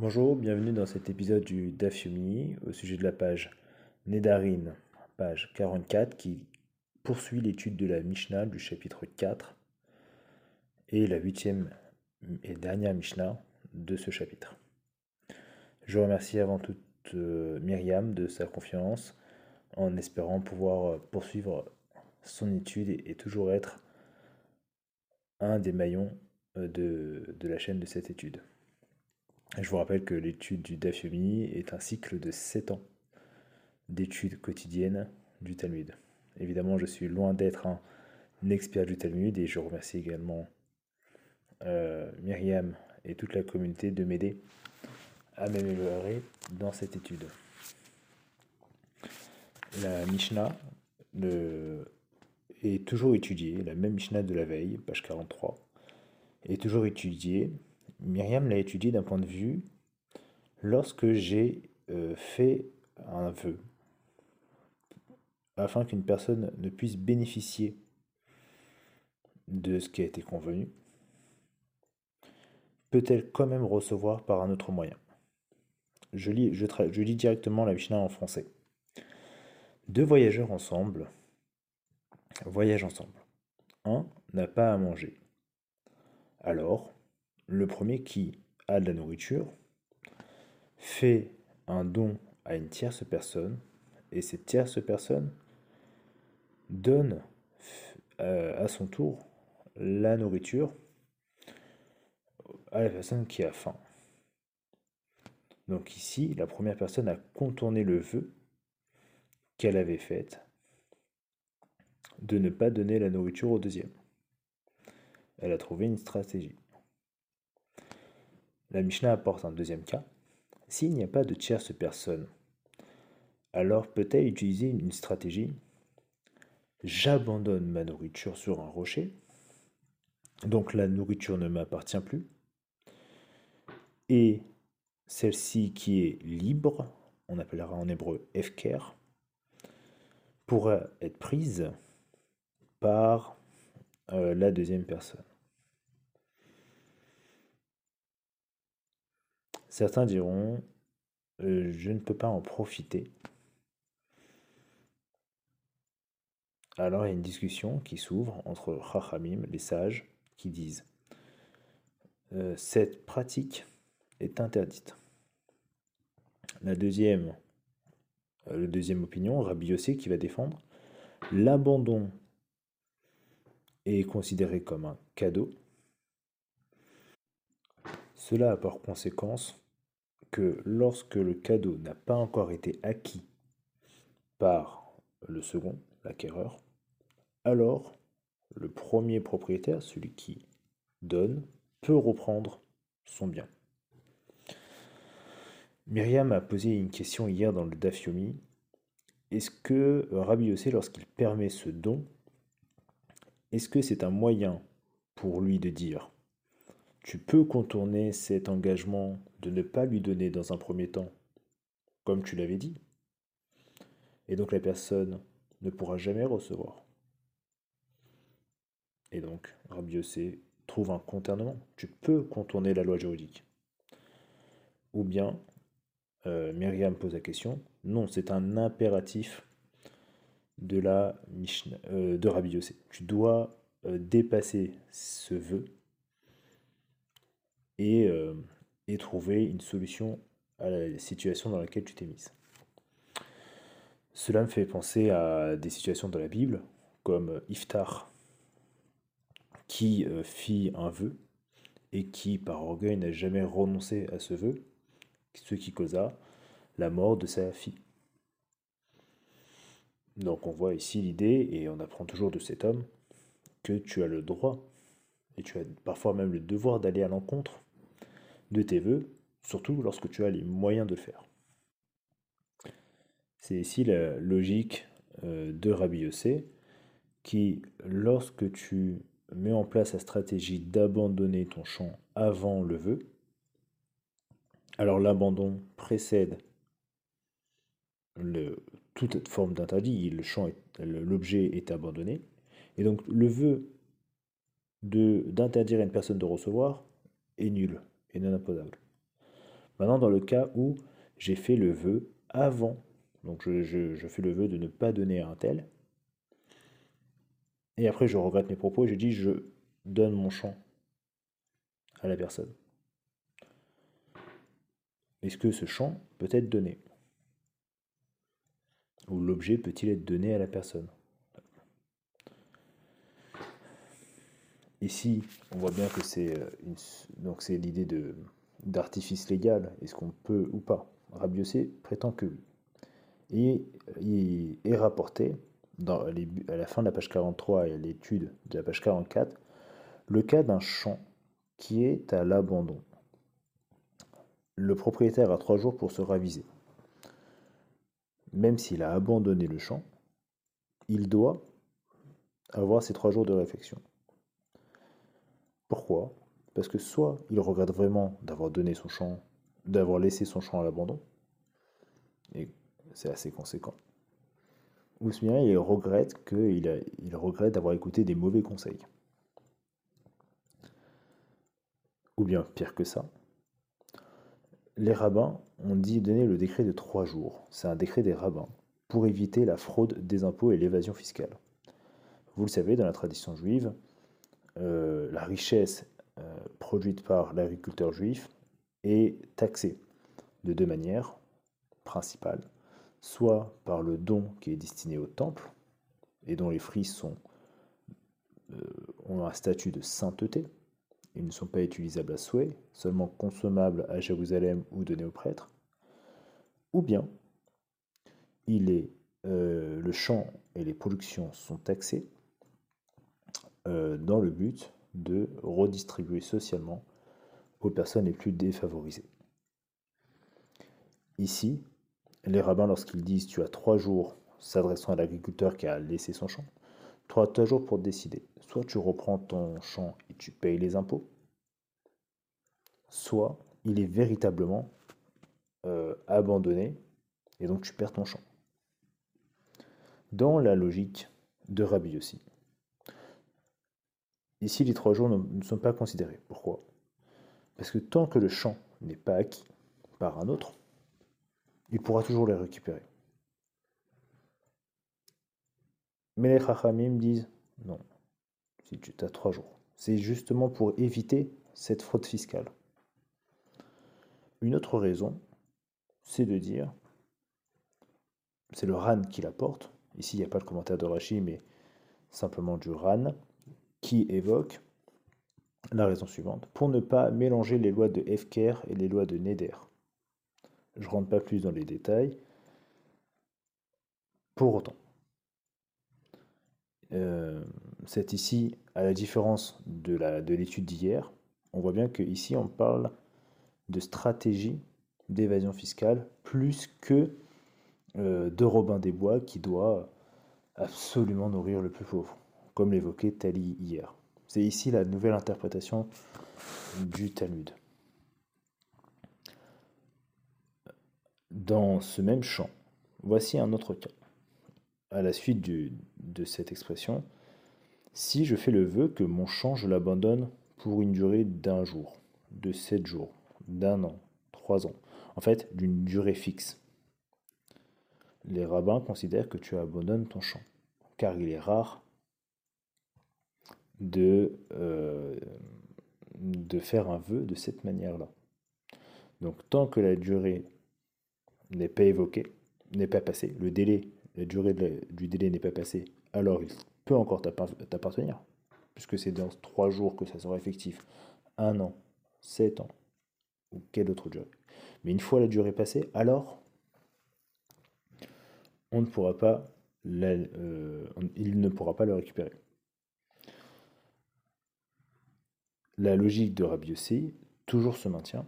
Bonjour, bienvenue dans cet épisode du DAF au sujet de la page Nedarin, page 44, qui poursuit l'étude de la Mishnah du chapitre 4 et la huitième et dernière Mishnah de ce chapitre. Je remercie avant tout euh, Myriam de sa confiance en espérant pouvoir poursuivre son étude et, toujours être un des maillons euh, de la chaîne de cette étude. Je vous rappelle que l'étude du Daf est un cycle de 7 ans d'études quotidiennes du Talmud. Évidemment, je suis loin d'être un expert du Talmud et je remercie également euh, Myriam et toute la communauté de m'aider à m'améliorer dans cette étude. La Mishnah est toujours étudiée, la même Mishnah de la veille, page 43, est toujours étudiée Myriam l'a étudié d'un point de vue lorsque j'ai euh, fait un vœu afin qu'une personne ne puisse bénéficier de ce qui a été convenu, peut-elle quand même recevoir par un autre moyen? Je lis, je, je lis directement la Mishnah en français. Deux voyageurs ensemble voyagent ensemble. Un n'a pas à manger. Alors, le premier qui a de la nourriture fait un don à une tierce personne et cette tierce personne donne euh, à son tour la nourriture à la personne qui a faim. Donc ici, la première personne a contourné le vœu qu'elle avait fait de ne pas donner la nourriture au deuxième. Elle a trouvé une stratégie. La Mishnah apporte un deuxième cas. S'il n'y a pas de tierce personne, alors peut-elle utiliser une stratégie? J'abandonne ma nourriture sur un rocher, donc la nourriture ne m'appartient plus, et celle-ci qui est libre, on appellera en hébreu efker, pourra être prise par euh, la deuxième personne. Certains diront, euh, je ne peux pas en profiter. Alors il y a une discussion qui s'ouvre entre Chachamim, les sages, qui disent euh, cette pratique est interdite. La deuxième, euh, le deuxième opinion, Rabbi Yossé, qui va défendre l'abandon est considéré comme un cadeau. Cela a pour conséquence que lorsque le cadeau n'a pas encore été acquis par le second, l'acquéreur, alors le premier propriétaire, celui qui donne, peut reprendre son bien. Myriam a posé une question hier dans le Dafyomi. Est-ce que Rabbi Yossé, lorsqu'il permet ce don, est-ce que c'est un moyen pour lui de dire tu peux contourner cet engagement de ne pas lui donner dans un premier temps, comme tu l'avais dit. Et donc la personne ne pourra jamais recevoir. Et donc, Rabbi Yossé trouve un contournement. Tu peux contourner la loi juridique. Ou bien, euh, Myriam pose la question, non, c'est un impératif de la euh, de Rabbi Yossé. Tu dois euh, dépasser ce vœu euh, et, trouver une solution à la situation dans laquelle tu t'es mise. Cela me fait penser à des situations dans la Bible, comme Iftar, qui euh, fit un vœu et qui, par orgueil, n'a jamais renoncé à ce vœu, ce qui causa la mort de sa fille. Donc on voit ici l'idée, et on apprend toujours de cet homme, que tu as le droit, et tu as parfois même le devoir d'aller à l'encontre de tes voeux, surtout lorsque tu as les moyens de le faire. C'est ici la logique euh, de Rabbi Yossé, qui, lorsque tu mets en place la stratégie d'abandonner ton champ avant le vœu, alors l'abandon précède toute forme d'interdit, le champ, l'objet est abandonné, et donc le vœu d'interdire à une personne de recevoir est nul et non imposable. Maintenant, dans le cas où j'ai fait le vœu avant, donc je, fais le vœu de ne pas donner à un tel, et après je regrette mes propos, je dis je donne mon champ à la personne. Est-ce que ce champ peut être donné? Ou l'objet peut-il être donné à la personne? Ici, on voit bien que c'est euh, donc c'est l'idée de d'artifice légal. Est-ce qu'on peut ou pas Rabiossé prétend que Et il est rapporté à la fin de la page 43 et à l'étude de la page 44 le cas d'un champ qui est à l'abandon. Le propriétaire a trois jours pour se raviser. Même s'il a abandonné le champ, il doit avoir ces trois jours de réflexion. Pourquoi? Parce que soit il regrette vraiment d'avoir donné son champ, d'avoir laissé son champ à l'abandon, et c'est assez conséquent. Ou bien il regrette il regrette d'avoir écouté des mauvais conseils. Ou bien pire que ça, les rabbins ont dit donner le décret de trois jours. C'est un décret des rabbins pour éviter la fraude des impôts et l'évasion fiscale. Vous le savez, dans la tradition juive, euh, la richesse euh, produite par l'agriculteur juif est taxée de deux manières principales. Soit par le don qui est destiné au temple et dont les fruits euh, ont un statut de sainteté. Ils ne sont pas utilisables à souhait, seulement consommables à Jérusalem ou donnés aux prêtres. Ou bien, le champ et les productions sont taxés euh, dans le but de redistribuer socialement aux personnes les plus défavorisées. Ici, les rabbins, lorsqu'ils disent tu as trois jours s'adressant à l'agriculteur qui a laissé son champ, trois, trois jours pour décider. Soit tu reprends ton champ et tu payes les impôts, soit il est véritablement euh, abandonné et donc tu perds ton champ. Dans la logique de Rabbi aussi, Ici, les trois jours ne sont pas considérés. Pourquoi? Parce que tant que le champ n'est pas acquis par un autre, il pourra toujours les récupérer. Mais les Chachamim disent non, si tu as trois jours. C'est justement pour éviter cette fraude fiscale. Une autre raison, c'est de dire, c'est le RAN qui l'apporte. Ici, il n'y a pas le commentaire de Rashi, mais simplement du RAN qui évoque la raison suivante, pour ne pas mélanger les lois de Efker et les lois de Neder. Je ne rentre pas plus dans les détails. Pour autant, euh, c'est ici, à la différence de l'étude de d'hier, on voit bien qu'ici on parle de stratégie d'évasion fiscale plus que euh, de Robin des Bois qui doit absolument nourrir le plus pauvre comme l'évoquait Tali hier. C'est ici la nouvelle interprétation du Talmud. Dans ce même champ, voici un autre cas. À la suite de cette expression, si je fais le vœu que mon champ, je l'abandonne pour une durée d'un jour, de sept jours, d'un an, trois ans, en fait d'une durée fixe. Les rabbins considèrent que tu abandonnes ton champ, car il est rare de, euh, de faire un vœu de cette manière-là. Donc tant que la durée n'est pas évoquée, n'est pas passée, le délai, la durée du délai n'est pas passée, alors il peut encore t'appartenir, puisque c'est dans trois jours que ça sera effectif, un an, sept ans, ou quelle autre durée. Mais une fois la durée passée, alors on ne pourra pas euh, il ne pourra pas le récupérer. La logique de Rabbi toujours se maintient.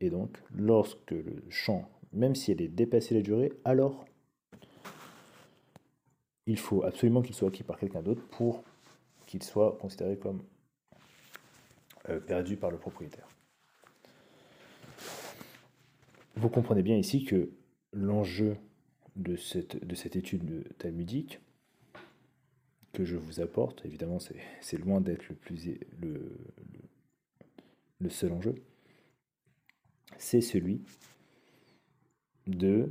Et donc, lorsque le champ, même si elle est dépassée la durée, alors il faut absolument qu'il soit acquis par quelqu'un d'autre pour qu'il soit considéré comme euh, perdu par le propriétaire. Vous comprenez bien ici que l'enjeu de cette, de cette étude talmudique, que je vous apporte. Évidemment, c'est loin d'être le, plus, le, le seul enjeu. c'est celui de,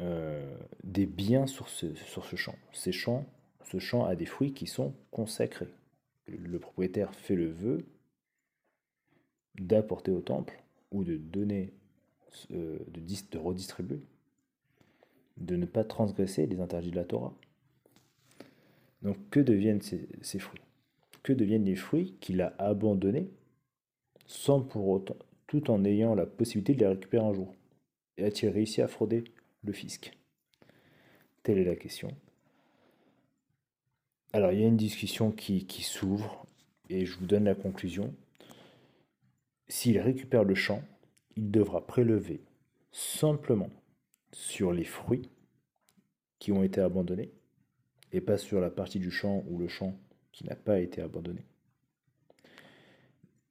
euh, des biens sur ce, sur ce champ. Ces champs. Ce champ a des fruits qui sont consacrés. Le propriétaire fait le vœu d'apporter au temple ou de donner, euh, de, de redistribuer, de ne pas transgresser les interdits de la Torah. Donc que deviennent ces, fruits? Que deviennent les fruits qu'il a abandonnés sans pour autant, tout en ayant la possibilité de les récupérer un jour? Et a-t-il réussi à frauder le fisc? Telle est la question. Alors il y a une discussion qui s'ouvre et je vous donne la conclusion. S'il récupère le champ, il devra prélever simplement sur les fruits qui ont été abandonnés et pas sur la partie du champ ou le champ qui n'a pas été abandonné.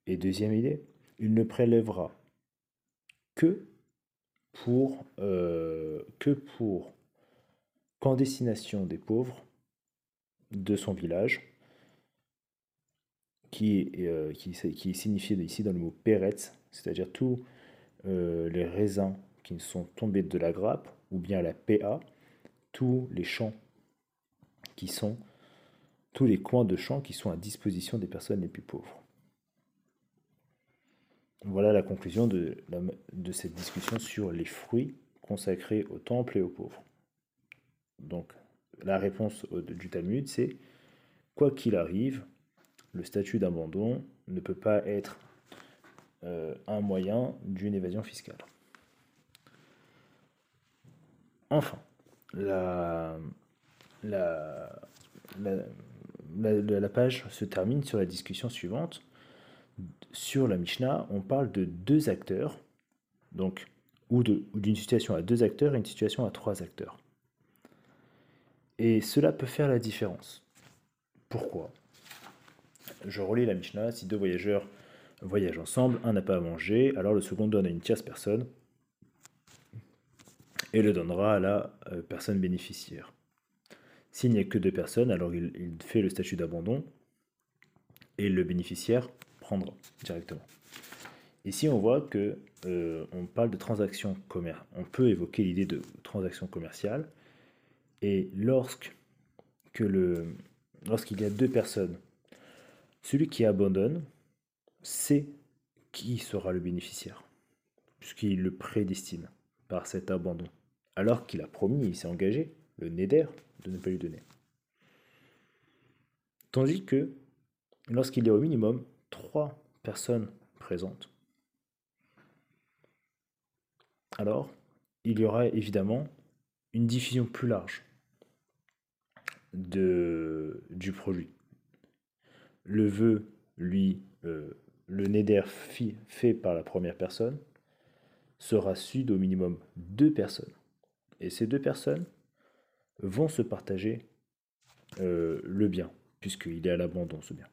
Et deuxième idée, il ne prélèvera que pour, euh, que pour qu'en destination des pauvres de son village, qui, euh, qui, est ici dans le mot Peretz, c'est-à-dire tous euh, les raisins qui sont tombés de la grappe, ou bien la PA, tous les champs qui sont tous les coins de champs qui sont à disposition des personnes les plus pauvres. Voilà la conclusion de, cette discussion sur les fruits consacrés au temple et aux pauvres. Donc, la réponse du Talmud, c'est quoi qu'il arrive, le statut d'abandon ne peut pas être euh, un moyen d'une évasion fiscale. Enfin, la, la, page se termine sur la discussion suivante. Sur la Mishnah, on parle de deux acteurs, donc ou d'une situation à deux acteurs et une situation à trois acteurs. Et cela peut faire la différence. Pourquoi? Je relis la Mishnah, si deux voyageurs voyagent ensemble, un n'a pas à manger, alors le second donne à une tierce personne et le donnera à la euh, personne bénéficiaire. S'il n'y a que deux personnes, alors il, fait le statut d'abandon et le bénéficiaire prendra directement. Ici, on voit que euh, on parle de transaction commerciale. On peut évoquer l'idée de transaction commerciale. Et lorsque lorsqu'il y a deux personnes, celui qui abandonne sait qui sera le bénéficiaire, puisqu'il le prédestine par cet abandon. Alors qu'il a promis, il s'est engagé, le Neder, de ne pas lui donner. Tandis que lorsqu'il y a au minimum trois personnes présentes, alors il y aura évidemment une diffusion plus large de, du produit. Le vœu, lui, euh, le neder fait par la première personne sera su d'au minimum deux personnes. Et ces deux personnes vont se partager euh, le bien, puisqu'il est à l'abandon ce bien.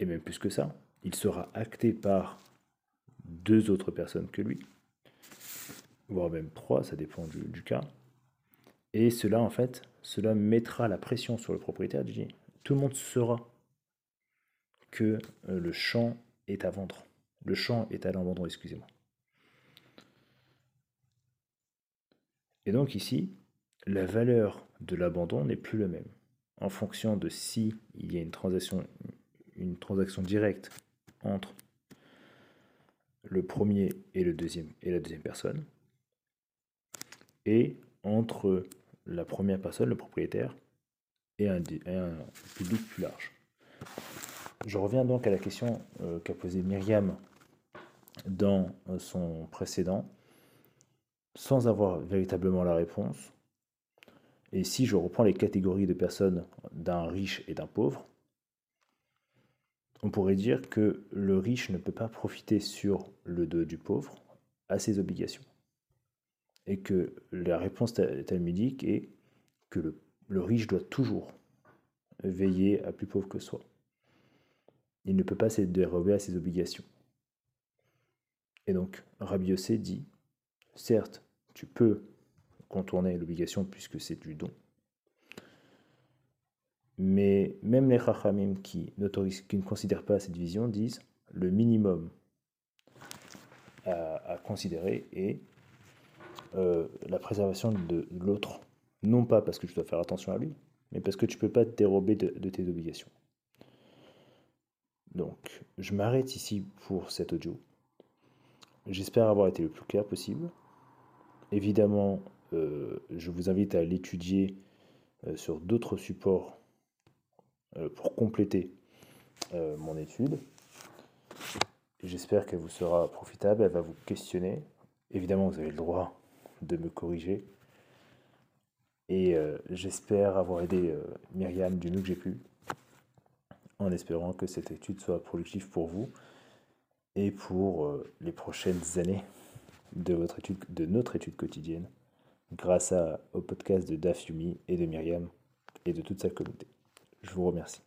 Et même plus que ça, il sera acté par deux autres personnes que lui, voire même trois, ça dépend du, cas. Et cela, en fait, cela mettra la pression sur le propriétaire. Dit, tout le monde saura que euh, le champ est à vendre. Le champ est à l'abandon, excusez-moi. Et donc ici, la valeur de l'abandon n'est plus la même. En fonction de si il y a une transaction, directe entre le premier et, le deuxième, et la deuxième personne, et entre la première personne, le propriétaire, et un, public plus large. Je reviens donc à la question euh, qu'a posée Myriam dans euh, son précédent, sans avoir véritablement la réponse. Et si je reprends les catégories de personnes d'un riche et d'un pauvre, on pourrait dire que le riche ne peut pas profiter sur le dos du pauvre à ses obligations. Et que la réponse talmudique est que le, riche doit toujours veiller à plus pauvre que soi. Il ne peut pas se dérober à ses obligations. Et donc, Rabbi Yossé dit, certes, tu peux contourner l'obligation puisque c'est du don. Mais même les Chachamim qui, qui ne considèrent pas cette vision disent le minimum à, considérer et euh, la préservation de l'autre. Non pas parce que tu dois faire attention à lui, mais parce que tu ne peux pas te dérober de, tes obligations. Donc, je m'arrête ici pour cet audio. J'espère avoir été le plus clair possible. Évidemment, je vous invite à l'étudier euh, sur d'autres supports euh, pour compléter mon étude. J'espère qu'elle vous sera profitable, elle va vous questionner. Évidemment, vous avez le droit de me corriger. Et j'espère avoir aidé Myriam du mieux que j'ai pu, en espérant que cette étude soit productive pour vous et pour les prochaines années de notre étude quotidienne grâce au podcast de Dafyumi et de Myriam et de toute sa communauté. Je vous remercie.